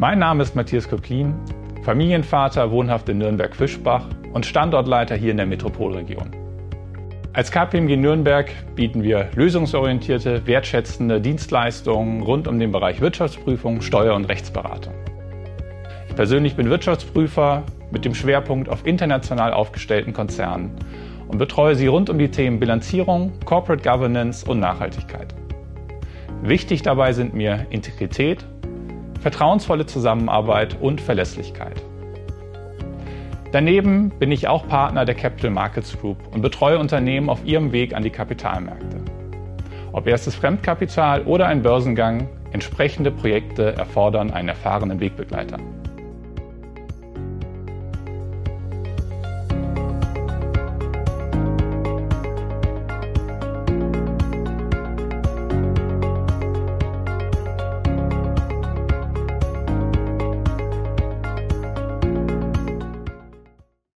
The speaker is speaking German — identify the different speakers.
Speaker 1: Mein Name ist Matthias Köcklin, Familienvater, wohnhaft in Nürnberg-Fischbach und Standortleiter hier in der Metropolregion. Als KPMG Nürnberg bieten wir lösungsorientierte, wertschätzende Dienstleistungen rund um den Bereich Wirtschaftsprüfung, Steuer- und Rechtsberatung. Ich persönlich bin Wirtschaftsprüfer mit dem Schwerpunkt auf international aufgestellten Konzernen und betreue sie rund um die Themen Bilanzierung, Corporate Governance und Nachhaltigkeit. Wichtig dabei sind mir Integrität, vertrauensvolle Zusammenarbeit und Verlässlichkeit. Daneben bin ich auch Partner der Capital Markets Group und betreue Unternehmen auf ihrem Weg an die Kapitalmärkte. Ob erstes Fremdkapital oder ein Börsengang, entsprechende Projekte erfordern einen erfahrenen Wegbegleiter.